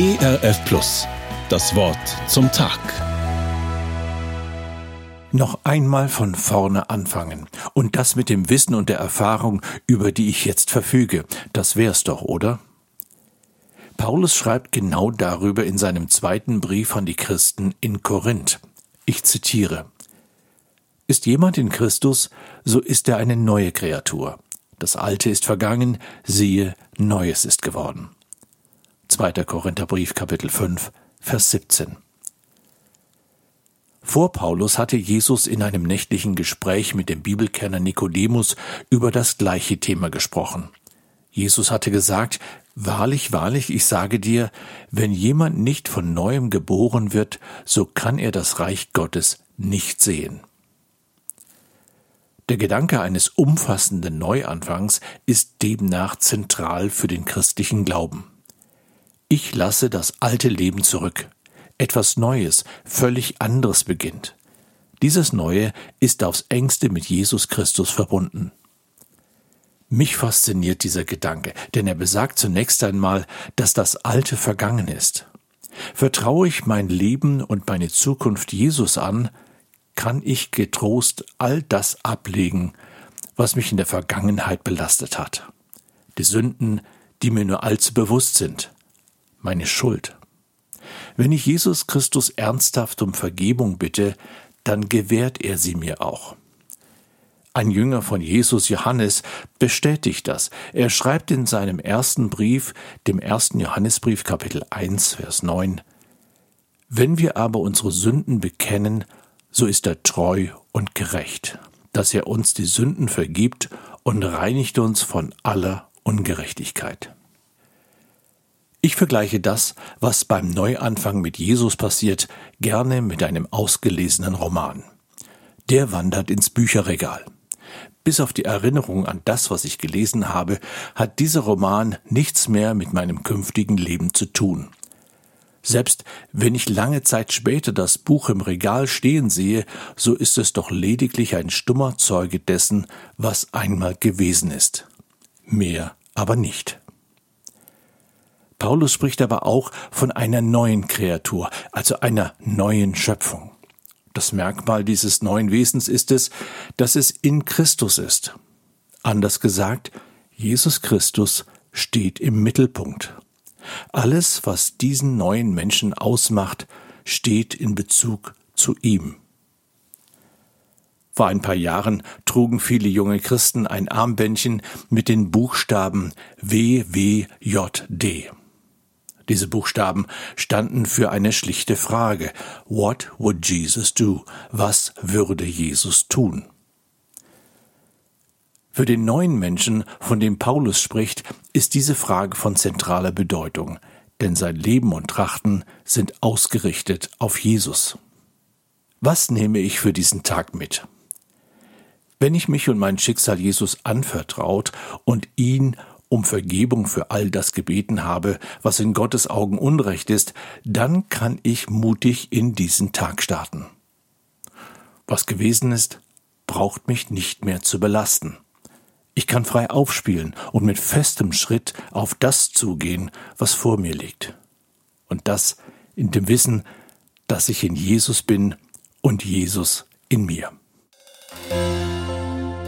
ERF Plus. Das Wort zum Tag. Noch einmal von vorne anfangen. Und das mit dem Wissen und der Erfahrung, über die ich jetzt verfüge. Das wär's doch, oder? Paulus schreibt genau darüber in seinem zweiten Brief an die Christen in Korinth. Ich zitiere. Ist jemand in Christus, so ist er eine neue Kreatur. Das Alte ist vergangen, siehe, Neues ist geworden. 2. Korintherbrief Kapitel 5, Vers 17. Vor Paulus hatte Jesus in einem nächtlichen Gespräch mit dem Bibelkenner Nikodemus über das gleiche Thema gesprochen. Jesus hatte gesagt, Wahrlich, wahrlich, ich sage dir, wenn jemand nicht von neuem geboren wird, so kann er das Reich Gottes nicht sehen. Der Gedanke eines umfassenden Neuanfangs ist demnach zentral für den christlichen Glauben. Ich lasse das alte Leben zurück. Etwas Neues, völlig anderes beginnt. Dieses Neue ist aufs engste mit Jesus Christus verbunden. Mich fasziniert dieser Gedanke, denn er besagt zunächst einmal, dass das Alte vergangen ist. Vertraue ich mein Leben und meine Zukunft Jesus an, kann ich getrost all das ablegen, was mich in der Vergangenheit belastet hat. Die Sünden, die mir nur allzu bewusst sind, meine Schuld. Wenn ich Jesus Christus ernsthaft um Vergebung bitte, dann gewährt er sie mir auch. Ein Jünger von Jesus Johannes bestätigt das. Er schreibt in seinem ersten Brief, dem ersten Johannesbrief Kapitel 1, Vers 9, Wenn wir aber unsere Sünden bekennen, so ist er treu und gerecht, dass er uns die Sünden vergibt und reinigt uns von aller Ungerechtigkeit. Ich vergleiche das, was beim Neuanfang mit Jesus passiert, gerne mit einem ausgelesenen Roman. Der wandert ins Bücherregal. Bis auf die Erinnerung an das, was ich gelesen habe, hat dieser Roman nichts mehr mit meinem künftigen Leben zu tun. Selbst wenn ich lange Zeit später das Buch im Regal stehen sehe, so ist es doch lediglich ein stummer Zeuge dessen, was einmal gewesen ist. Mehr aber nicht. Paulus spricht aber auch von einer neuen Kreatur, also einer neuen Schöpfung. Das Merkmal dieses neuen Wesens ist es, dass es in Christus ist. Anders gesagt, Jesus Christus steht im Mittelpunkt. Alles, was diesen neuen Menschen ausmacht, steht in Bezug zu ihm. Vor ein paar Jahren trugen viele junge Christen ein Armbändchen mit den Buchstaben WWJD. Diese Buchstaben standen für eine schlichte Frage. What would Jesus do? Was würde Jesus tun? Für den neuen Menschen, von dem Paulus spricht, ist diese Frage von zentraler Bedeutung, denn sein Leben und Trachten sind ausgerichtet auf Jesus. Was nehme ich für diesen Tag mit? Wenn ich mich und mein Schicksal Jesus anvertraut und ihn um Vergebung für all das gebeten habe, was in Gottes Augen Unrecht ist, dann kann ich mutig in diesen Tag starten. Was gewesen ist, braucht mich nicht mehr zu belasten. Ich kann frei aufspielen und mit festem Schritt auf das zugehen, was vor mir liegt. Und das in dem Wissen, dass ich in Jesus bin und Jesus in mir.